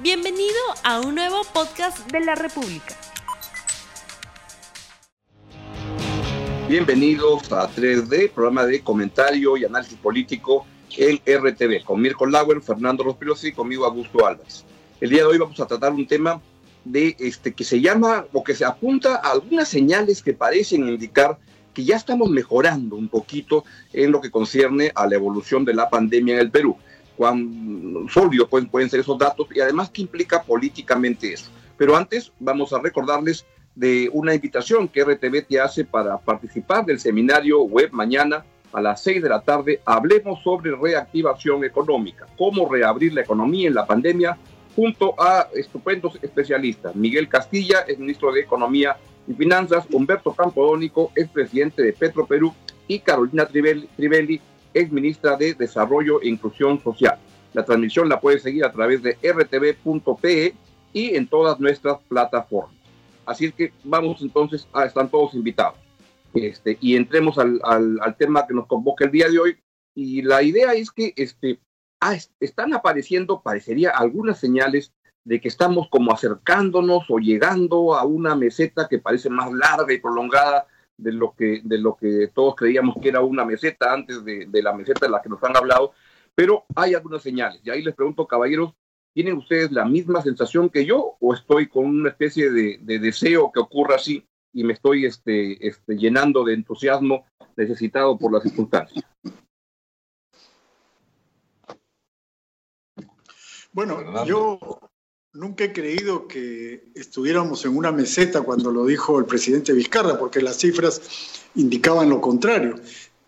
Bienvenido a un nuevo podcast de la República. Bienvenidos a 3D, programa de comentario y análisis político en RTV, con Mirko Lauer, Fernando Rospirosi y conmigo Augusto Álvarez. El día de hoy vamos a tratar un tema de este que se llama o que se apunta a algunas señales que parecen indicar que ya estamos mejorando un poquito en lo que concierne a la evolución de la pandemia en el Perú. Cuán sólidos pueden, pueden ser esos datos y además qué implica políticamente eso. Pero antes vamos a recordarles de una invitación que RTV te hace para participar del seminario web mañana a las 6 de la tarde. Hablemos sobre reactivación económica, cómo reabrir la economía en la pandemia, junto a estupendos especialistas. Miguel Castilla es ministro de Economía y Finanzas, Humberto Campodónico es presidente de Petro Perú y Carolina Trivelli, es ministra de Desarrollo e Inclusión Social. La transmisión la puede seguir a través de rtv.pe y en todas nuestras plataformas. Así que vamos entonces, a, están todos invitados. Este, y entremos al, al, tema que nos convoca el día de hoy. Y la idea es que este, ah, están apareciendo, parecería, algunas señales de que estamos como acercándonos o llegando a una meseta que parece más larga y prolongada de lo que, de lo que todos creíamos que era una meseta antes de, de la meseta de la que nos han hablado, pero hay algunas señales. Y ahí les pregunto, caballeros, ¿Tienen ustedes la misma sensación que yo o estoy con una especie de, deseo que ocurra así y me estoy este, este, llenando de entusiasmo necesitado por las circunstancias? Bueno, yo nunca he creído que estuviéramos en una meseta cuando lo dijo el presidente Vizcarra, porque las cifras indicaban lo contrario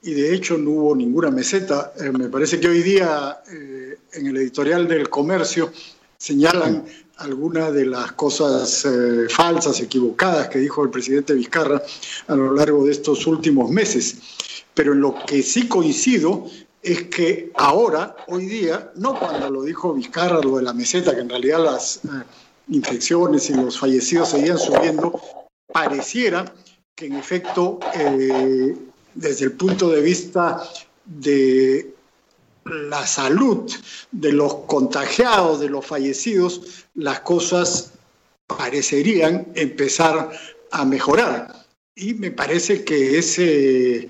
y de hecho no hubo ninguna meseta. Eh, me parece que hoy día eh, en el editorial del comercio señalan algunas de las cosas eh, falsas, equivocadas que dijo el presidente Vizcarra a lo largo de estos últimos meses. Pero en lo que sí coincido es que ahora, hoy día, no cuando lo dijo Vizcarra, lo de la meseta, que en realidad las infecciones y los fallecidos seguían subiendo, pareciera que en efecto desde el punto de vista de la salud de los contagiados, de los fallecidos, las cosas parecerían empezar a mejorar. Y me parece que es eh,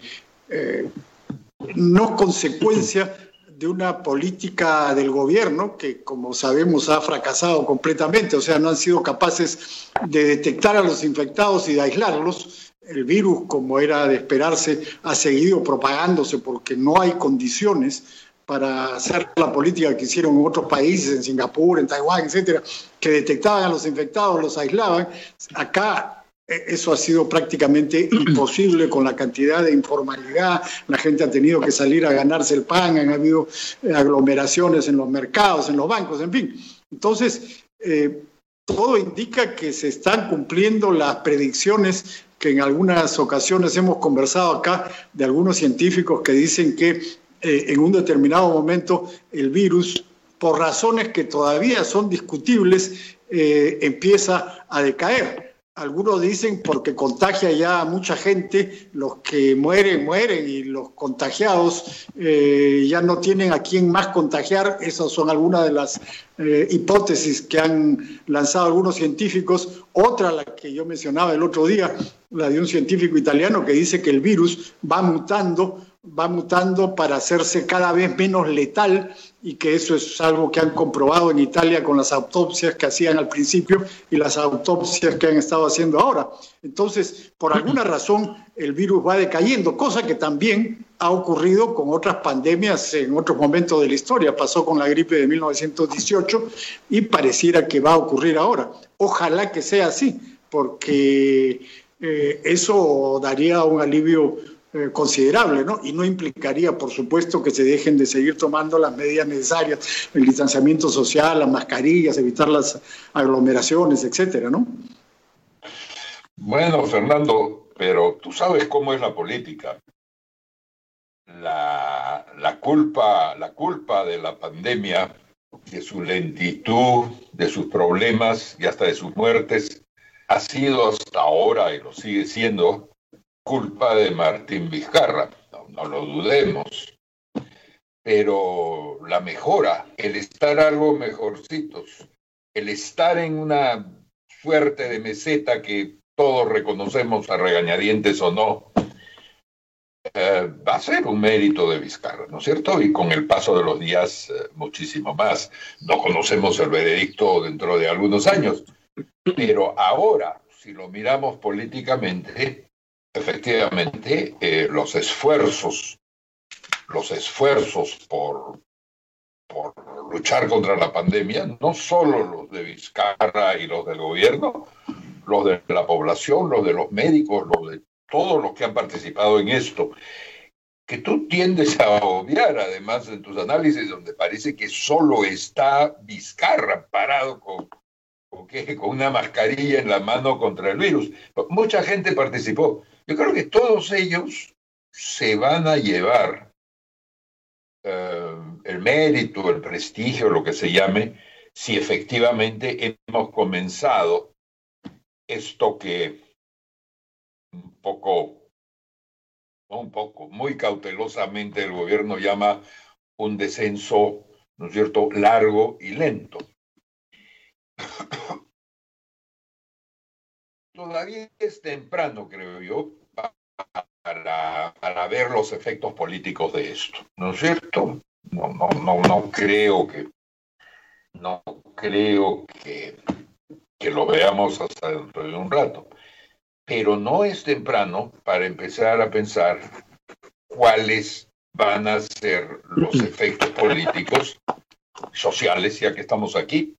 no consecuencia de una política del gobierno que, como sabemos, ha fracasado completamente, o sea, no han sido capaces de detectar a los infectados y de aislarlos, el virus, como era de esperarse, ha seguido propagándose porque no hay condiciones para hacer la política que hicieron en otros países, en Singapur, en Taiwán, etcétera, que detectaban a los infectados, los aislaban. Acá eso ha sido prácticamente imposible con la cantidad de informalidad. La gente ha tenido que salir a ganarse el pan, han habido eh, aglomeraciones en los mercados, en los bancos, en fin. Entonces, eh, todo indica que se están cumpliendo las predicciones que en algunas ocasiones hemos conversado acá de algunos científicos que dicen que eh, en un determinado momento el virus, por razones que todavía son discutibles, empieza a decaer. Algunos dicen porque contagia ya a mucha gente, los que mueren, mueren y los contagiados eh, ya no tienen a quién más contagiar. Esas son algunas de las eh, hipótesis que han lanzado algunos científicos. Otra, la que yo mencionaba el otro día, la de un científico italiano que dice que el virus va mutando va mutando para hacerse cada vez menos letal y que eso es algo que han comprobado en Italia con las autopsias que hacían al principio y las autopsias que han estado haciendo ahora. Entonces, por alguna razón, el virus va decayendo, cosa que también ha ocurrido con otras pandemias en otros momentos de la historia. Pasó con la gripe de 1918 y pareciera que va a ocurrir ahora. Ojalá que sea así, porque eh, eso daría un alivio eh, considerable, ¿no? Y no implicaría, por supuesto, que se dejen de seguir tomando las medidas necesarias, el distanciamiento social, las mascarillas, evitar las aglomeraciones, etcétera, ¿no? Bueno, Fernando, pero tú sabes cómo es la política. La, la, culpa, la culpa de la pandemia, de su lentitud, de sus problemas y hasta de sus muertes, ha sido hasta ahora y lo sigue siendo culpa de Martín Vizcarra, no, lo dudemos. Pero la mejora, el estar algo mejorcitos, el estar en una suerte de meseta que todos reconocemos a regañadientes o no, eh, va a ser un mérito de Vizcarra, ¿no es cierto? Y con el paso de los días, eh, muchísimo más. No conocemos el veredicto dentro de algunos años, pero ahora, si lo miramos políticamente, efectivamente, eh, los esfuerzos, los esfuerzos por, por luchar contra la pandemia, no solo los de Vizcarra y los del gobierno, los de la población, los de los médicos, los de todos los que han participado en esto, que tú tiendes a obviar además en tus análisis, donde parece que solo está Vizcarra parado con, con, con una mascarilla en la mano contra el virus. Mucha gente participó. Yo creo que todos ellos se van a llevar eh, el mérito, el prestigio, lo que se llame, si efectivamente hemos comenzado esto que un poco, un poco, muy cautelosamente el gobierno llama un descenso, ¿no es cierto?, largo y lento. Todavía es temprano, creo yo, para, para, ver los efectos políticos de esto, ¿no es cierto? No, no, no, no creo que, no creo que, que lo veamos hasta dentro de un rato pero no es temprano para empezar a pensar cuáles van a ser los efectos políticos, sociales, ya que estamos aquí,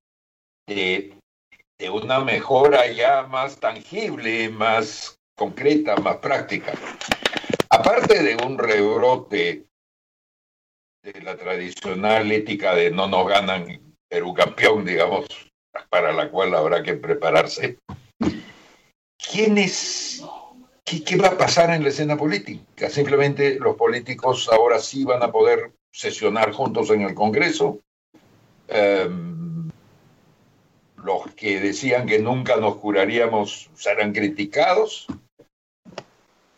de, de una mejora ya más tangible, más concreta, más práctica. Aparte de un rebrote de la tradicional ética de no nos ganan Perú campeón, digamos, para la cual habrá que prepararse, ¿quién es, qué, va a pasar en la escena política? Simplemente los políticos ahora sí van a poder sesionar juntos en el Congreso. Em, los que decían que nunca nos curaríamos serán criticados.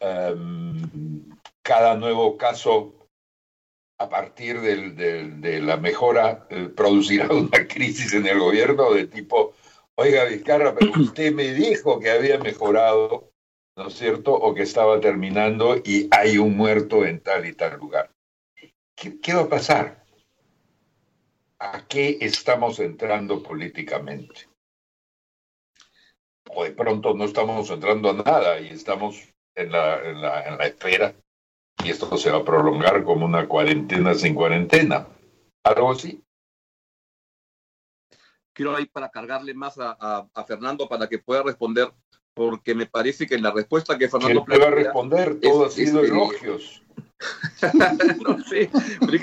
Em, cada nuevo caso a partir de la mejora eh, producirá una crisis en el gobierno de tipo oiga Vizcarra, pero usted me dijo que había mejorado, ¿no es cierto? O que estaba terminando y hay un muerto en tal y tal lugar. ¿Qué, va a pasar? ¿A qué estamos entrando políticamente? O de pronto no estamos entrando a nada y estamos en la, en la, en la espera y esto se va a prolongar como una cuarentena sin cuarentena. Algo así quiero ahí para cargarle más a, a, Fernando para que pueda responder, porque me parece que en la respuesta que Fernando pueda responder, todo ha sido este, elogios. no sé,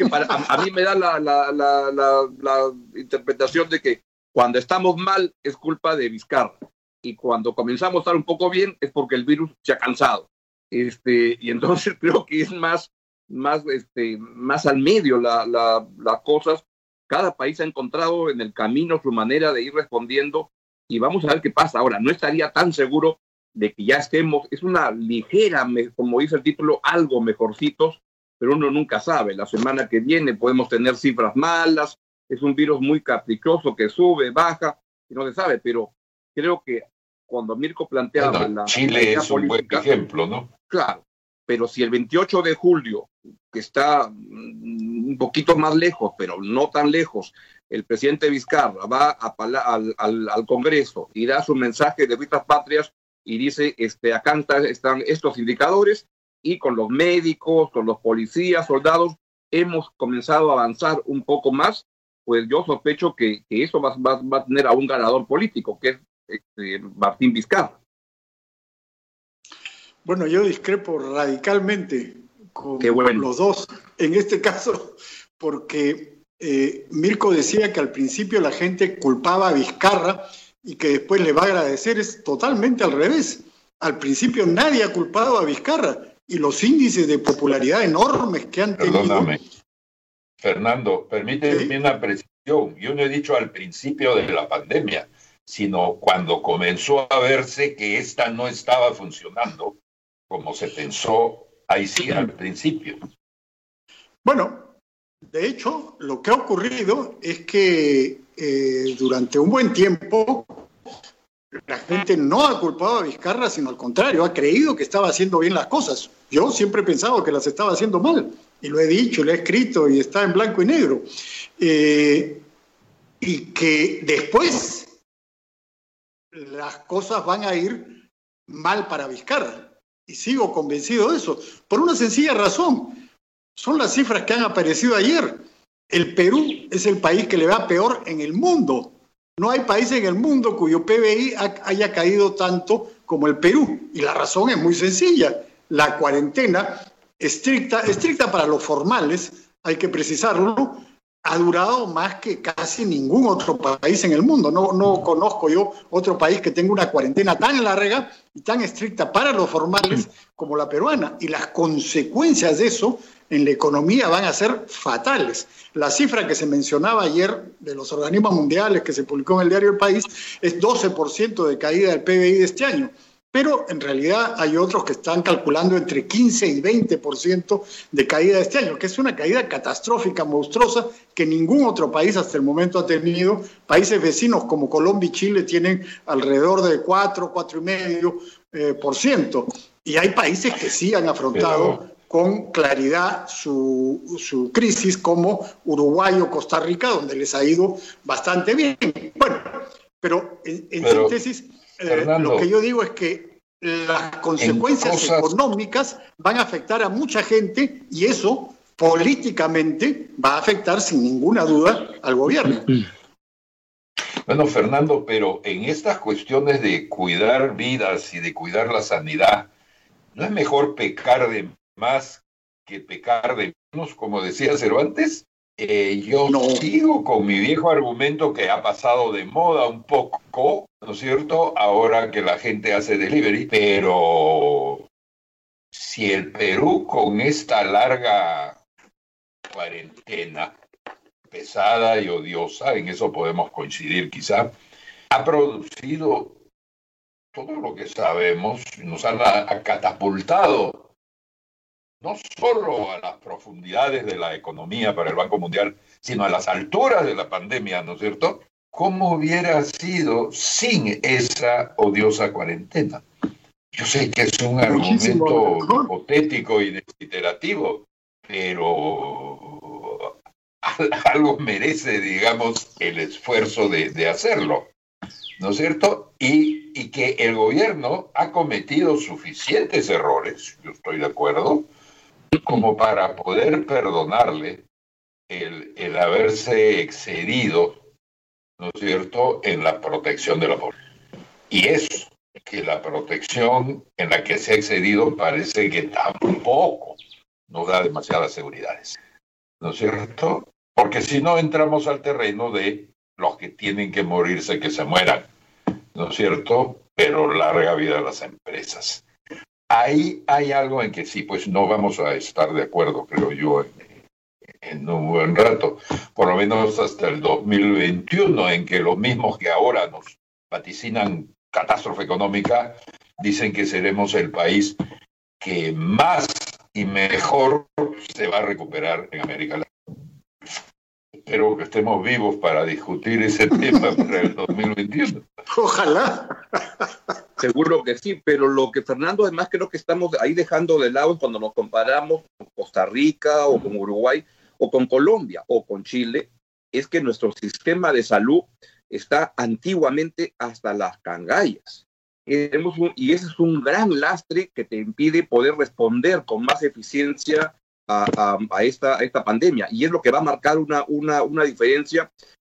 para, a, mí me da la, la, la, la, interpretación de que cuando estamos mal es culpa de Vizcarra y cuando comenzamos a estar un poco bien es porque el virus se ha cansado. Este, y entonces creo que es más, más, este, más al medio las la, la cosas cada país ha encontrado en el camino su manera de ir respondiendo y vamos a ver qué pasa. Ahora, no estaría tan seguro de que ya estemos, es una ligera, como dice el título, algo mejorcitos, pero uno nunca sabe. La semana que viene podemos tener cifras malas, es un virus muy caprichoso que sube, baja, y no se sabe, pero creo que cuando Mirko planteaba la... Chile es un buen ejemplo, ¿no? Claro, pero si el 28 de julio, que está mm, un poquito más lejos, pero no tan lejos, el presidente Vizcarra va al, al, Congreso y da su mensaje de vistas patrias y dice, este, acá están estos indicadores y con los médicos, con los policías, soldados, hemos comenzado a avanzar un poco más, pues yo sospecho que, eso va, va, a tener a un ganador político, que es este, Martín Vizcarra. Bueno, yo discrepo radicalmente con los dos. En este caso, porque eh, Mirko decía que al principio la gente culpaba a Vizcarra y que después le va a agradecer. Es totalmente al revés. Al principio nadie ha culpado a Vizcarra y los índices de popularidad enormes que han tenido. Perdóname. Fernando, permíteme una precisión. Yo no he dicho al principio de la pandemia, sino cuando comenzó a verse que esta no estaba funcionando como se pensó ahí sí al principio. Bueno, de hecho, lo que ha ocurrido es que eh, durante un buen tiempo la gente no ha culpado a Vizcarra, sino al contrario, ha creído que estaba haciendo bien las cosas. Yo siempre he pensado que las estaba haciendo mal, y lo he dicho, lo he escrito, y está en blanco y negro. Eh, y que después las cosas van a ir mal para Vizcarra. Y sigo convencido de eso, por una sencilla razón. Son las cifras que han aparecido ayer. El Perú es el país que le va peor en el mundo no hay país en el mundo cuyo PBI haya caído tanto como el Perú. Y la razón es muy sencilla. La cuarentena estricta, estricta para los formales, hay que precisarlo, ha durado más que casi ningún otro país en el mundo. No, no conozco yo otro país que tenga una cuarentena tan larga y tan estricta para los formales como la peruana. Y las consecuencias de eso en la economía van a ser fatales. La cifra que se mencionaba ayer de los organismos mundiales que se publicó en el diario El País es 12% de caída del PBI de este año. Pero en realidad hay otros que están calculando entre 15 y 20% de caída este año, que es una caída catastrófica, monstruosa, que ningún otro país hasta el momento ha tenido. Países vecinos como Colombia y Chile tienen alrededor de 4, 4,5%. Eh, por ciento. y hay países que sí han afrontado con claridad su, crisis como Uruguay o Costa Rica, donde les ha ido bastante bien. Bueno, pero en, síntesis, lo que yo digo es que las consecuencias económicas van a afectar a mucha gente y eso políticamente va a afectar sin ninguna duda al gobierno. Bueno, Fernando, pero en estas cuestiones de cuidar vidas y de cuidar la sanidad, ¿no es mejor pecar de más que pecar de menos, como decía Cervantes. Eh, yo no. sigo con mi viejo argumento que ha pasado de moda un poco, ¿no es cierto? Ahora que la gente hace delivery, pero si el Perú con esta larga cuarentena pesada y odiosa, en eso podemos coincidir quizá, ha producido todo lo que sabemos, nos ha catapultado no solo a las profundidades de la economía para el Banco Mundial, sino a las alturas de la pandemia, ¿no es cierto? ¿Cómo hubiera sido sin esa odiosa cuarentena? Yo sé que es un argumento hipotético y desiterativo, pero algo merece, digamos, el esfuerzo de, de hacerlo, ¿no es cierto? Y, y que el gobierno ha cometido suficientes errores, yo estoy de acuerdo, como para poder perdonarle el, el haberse excedido, ¿no es cierto?, en la protección de la población. Y es que la protección en la que se ha excedido parece que tampoco nos da demasiadas seguridades, ¿no es cierto? Porque si no entramos al terreno de los que tienen que morirse, que se mueran, ¿no es cierto? Pero larga vida a las empresas. Ahí hay algo en que sí, pues no vamos a estar de acuerdo, creo yo, en, un buen rato, por lo menos hasta el 2021, en que los mismos que ahora nos vaticinan catástrofe económica, dicen que seremos el país que más y mejor se va a recuperar en América Latina. Espero que estemos vivos para discutir ese tema para el 2021. Ojalá. Seguro que sí, pero lo que Fernando además creo que estamos ahí dejando de lado cuando nos comparamos con Costa Rica o con Uruguay o con Colombia o con Chile, es que nuestro sistema de salud está antiguamente hasta las cangallas. y ese es un gran lastre que te impide poder responder con más eficiencia a, esta, esta pandemia. Y es lo que va a marcar una, una, una diferencia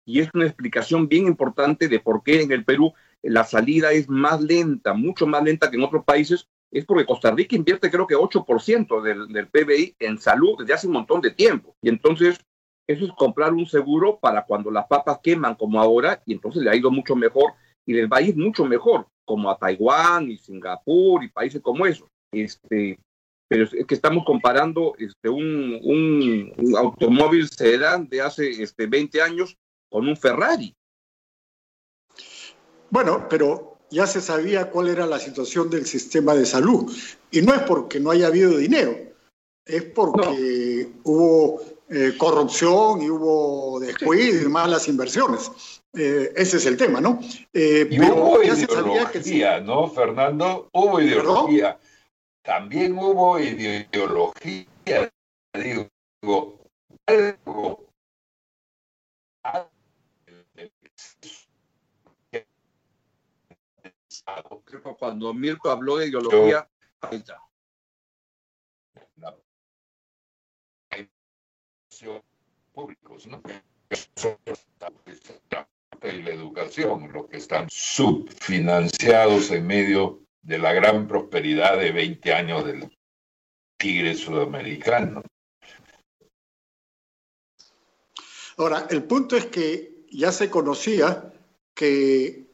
y es una explicación bien importante de por qué en el Perú la salida es más lenta, mucho más lenta que en otros países, es porque Costa Rica invierte creo que 8% del, PBI en salud desde hace un montón de tiempo. Y entonces eso es comprar un seguro para cuando las papas queman como ahora y entonces le ha ido mucho mejor y les va a ir mucho mejor, como a Taiwán y Singapur y países como esos. Este, pero es que estamos comparando este, un, un, un automóvil sedán de hace este, 20 años con un Ferrari. Bueno, pero ya se sabía cuál era la situación del sistema de salud. Y no es porque no haya habido dinero, es porque hubo eh, corrupción y hubo descuido y malas inversiones. Eh, ese es el tema, ¿no? Eh, y hubo ideología, ¿no, Fernando? Hubo ideología. También hubo ideología, digo, algo. Que cuando Mirko habló de ideología, ahí está. públicos, ¿no? y la educación, los que están subfinanciados en medio de la gran prosperidad de 20 años del tigre sudamericano. Ahora, el punto es que ya se conocía que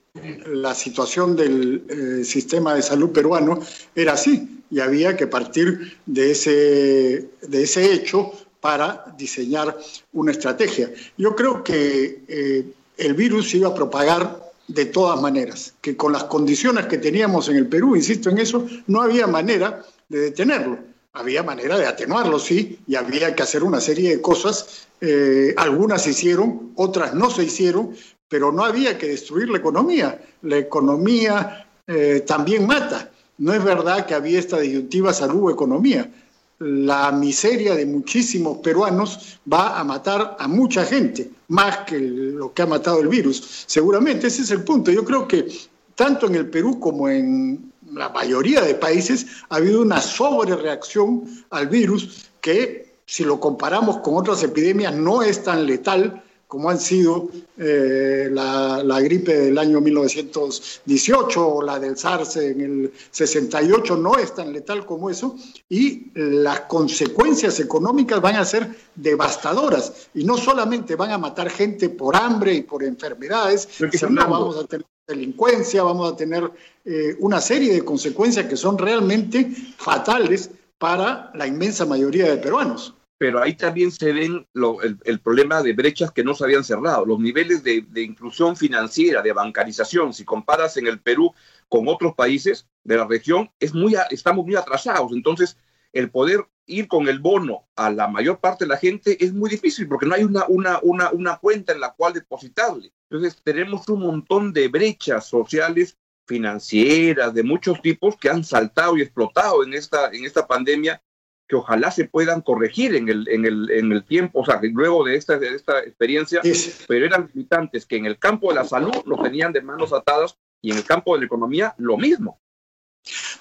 la situación del eh, sistema de salud peruano era así y había que partir de ese, de ese hecho para diseñar una estrategia. Yo creo que eh, el virus iba a propagar de todas maneras, que con las condiciones que teníamos en el Perú, insisto en eso, no había manera de detenerlo. Había manera de atenuarlo, sí, y había que hacer una serie de cosas. Eh, algunas se hicieron, otras no se hicieron, pero no había que destruir la economía. La economía eh, también mata. No es verdad que había esta disyuntiva salud-economía la miseria de muchísimos peruanos va a matar a mucha gente, más que lo que ha matado el virus. Seguramente ese es el punto. Yo creo que tanto en el Perú como en la mayoría de países ha habido una sobrereacción al virus que, si lo comparamos con otras epidemias, no es tan letal como han sido eh, la, gripe del año 1918 o la del SARS en el 68, no es tan letal como eso, y las consecuencias económicas van a ser devastadoras, y no solamente van a matar gente por hambre y por enfermedades, sino vamos a tener delincuencia, vamos a tener eh, una serie de consecuencias que son realmente fatales para la inmensa mayoría de peruanos pero ahí también se ven el, problema de brechas que no se habían cerrado, los niveles de, inclusión financiera, de bancarización, si comparas en el Perú con otros países de la región, es muy, estamos muy atrasados. Entonces, el poder ir con el bono a la mayor parte de la gente es muy difícil porque no hay una, una, una, una cuenta en la cual depositarle. Entonces, tenemos un montón de brechas sociales financieras de muchos tipos que han saltado y explotado en esta, en esta pandemia que ojalá se puedan corregir en el, en el, en el tiempo, o sea, luego de esta, de esta experiencia, pero eran limitantes que en el campo de la salud los tenían de manos atadas y en el campo de la economía lo mismo.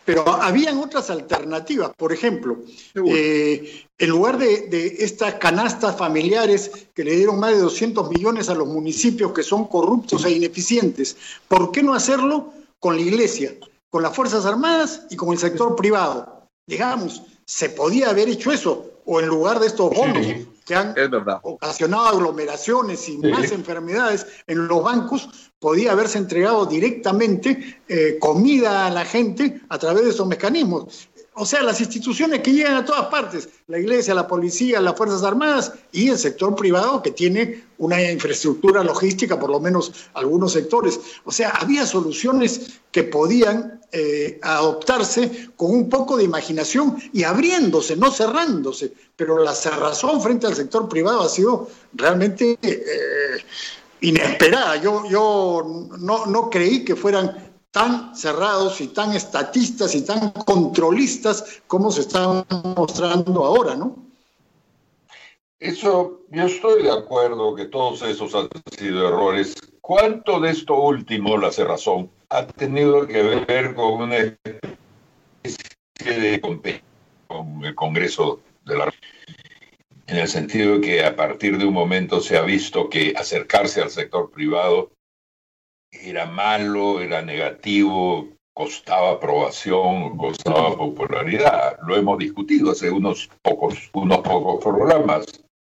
Pero habían otras alternativas, por ejemplo, eh, en lugar de, de, estas canastas familiares que le dieron más de 200 millones a los municipios que son corruptos e ineficientes, ¿por qué no hacerlo con la iglesia, con las Fuerzas Armadas y con el sector privado? Digamos, se podía haber hecho eso, o en lugar de estos bonos que han ocasionado aglomeraciones y más enfermedades en los bancos, podía haberse entregado directamente eh, comida a la gente a través de esos mecanismos o sea, las instituciones que llegan a todas partes, la iglesia, la policía, las Fuerzas Armadas y el sector privado que tiene una infraestructura logística, por lo menos algunos sectores. O sea, había soluciones que podían eh, adoptarse con un poco de imaginación y abriéndose, no cerrándose, pero la cerrazón frente al sector privado ha sido realmente eh, inesperada. Yo, yo no, no creí que fueran tan cerrados y tan estatistas y tan controlistas como se están mostrando ahora, ¿no? Eso, yo estoy de acuerdo que todos esos han sido errores. ¿Cuánto de esto último, la cerrazón, ha tenido que ver con una especie de con el Congreso de la en el sentido de que a partir de un momento se ha visto que acercarse al sector privado era malo, era negativo, costaba aprobación, costaba popularidad. Lo hemos discutido hace unos pocos, unos pocos programas.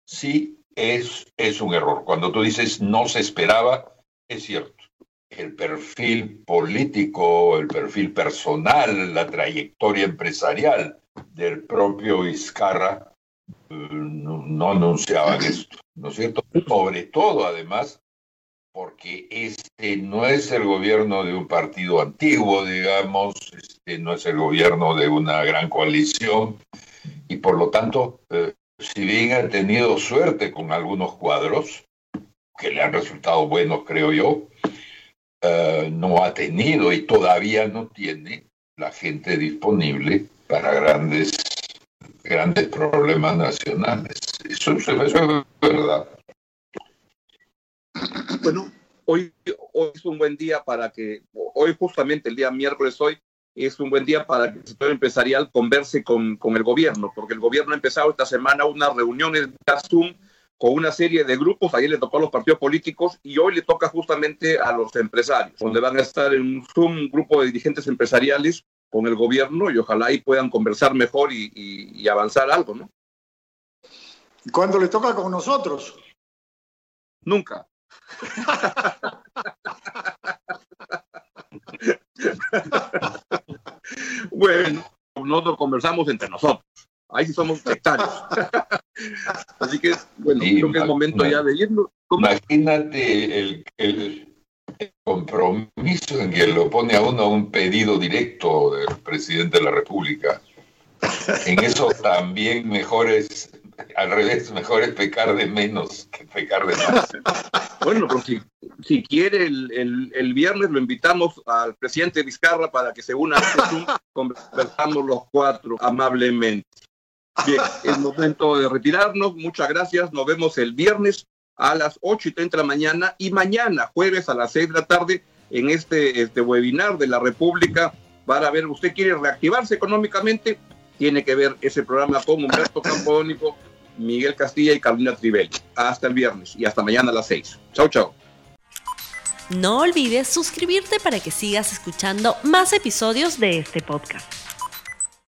Sí, es, es un error. Cuando tú dices no se esperaba, es cierto. El perfil político, el perfil personal, la trayectoria empresarial del propio Vizcarra eh, no, no anunciaban esto, ¿no es cierto? Sobre todo, además, porque este no es el gobierno de un partido antiguo, digamos, este no es el gobierno de una gran coalición, y por lo tanto, eh, si bien ha tenido suerte con algunos cuadros, que le han resultado buenos, creo yo, eh, no ha tenido y todavía no tiene la gente disponible para grandes, grandes problemas nacionales. Eso, eso es verdad. Bueno, hoy, hoy es un buen día para que, hoy justamente el día miércoles hoy, es un buen día para que el sector empresarial converse con, con el gobierno, porque el gobierno ha empezado esta semana unas reuniones de Zoom con una serie de grupos, ayer le tocó a los partidos políticos y hoy le toca justamente a los empresarios, donde van a estar en un Zoom un grupo de dirigentes empresariales con el gobierno y ojalá ahí puedan conversar mejor y, y, y avanzar algo, ¿no? ¿Cuándo le toca con nosotros? Nunca. Bueno, nosotros conversamos entre nosotros. Ahí sí somos sectarios. Así que, bueno, sí, creo que es momento ya de irnos. Imagínate el, el, el, compromiso en que lo pone a uno un pedido directo del presidente de la República. En eso también mejores al revés, mejor es pecar de menos que pecar de más. Bueno, pero si, si quiere, el, el, el, viernes lo invitamos al presidente Vizcarra para que se una a este Zoom, conversamos los cuatro amablemente. Bien, es momento de retirarnos. Muchas gracias. Nos vemos el viernes a las 8 y 30 de la mañana y mañana, jueves a las 6 de la tarde, en este, este webinar de la República para ver, ¿usted quiere reactivarse económicamente? Tiene que ver ese programa con Humberto Campodónico, Miguel Castilla y Carolina Trivelli. Hasta el viernes y hasta mañana a las 6. Chau, chau. No olvides suscribirte para que sigas escuchando más episodios de este podcast.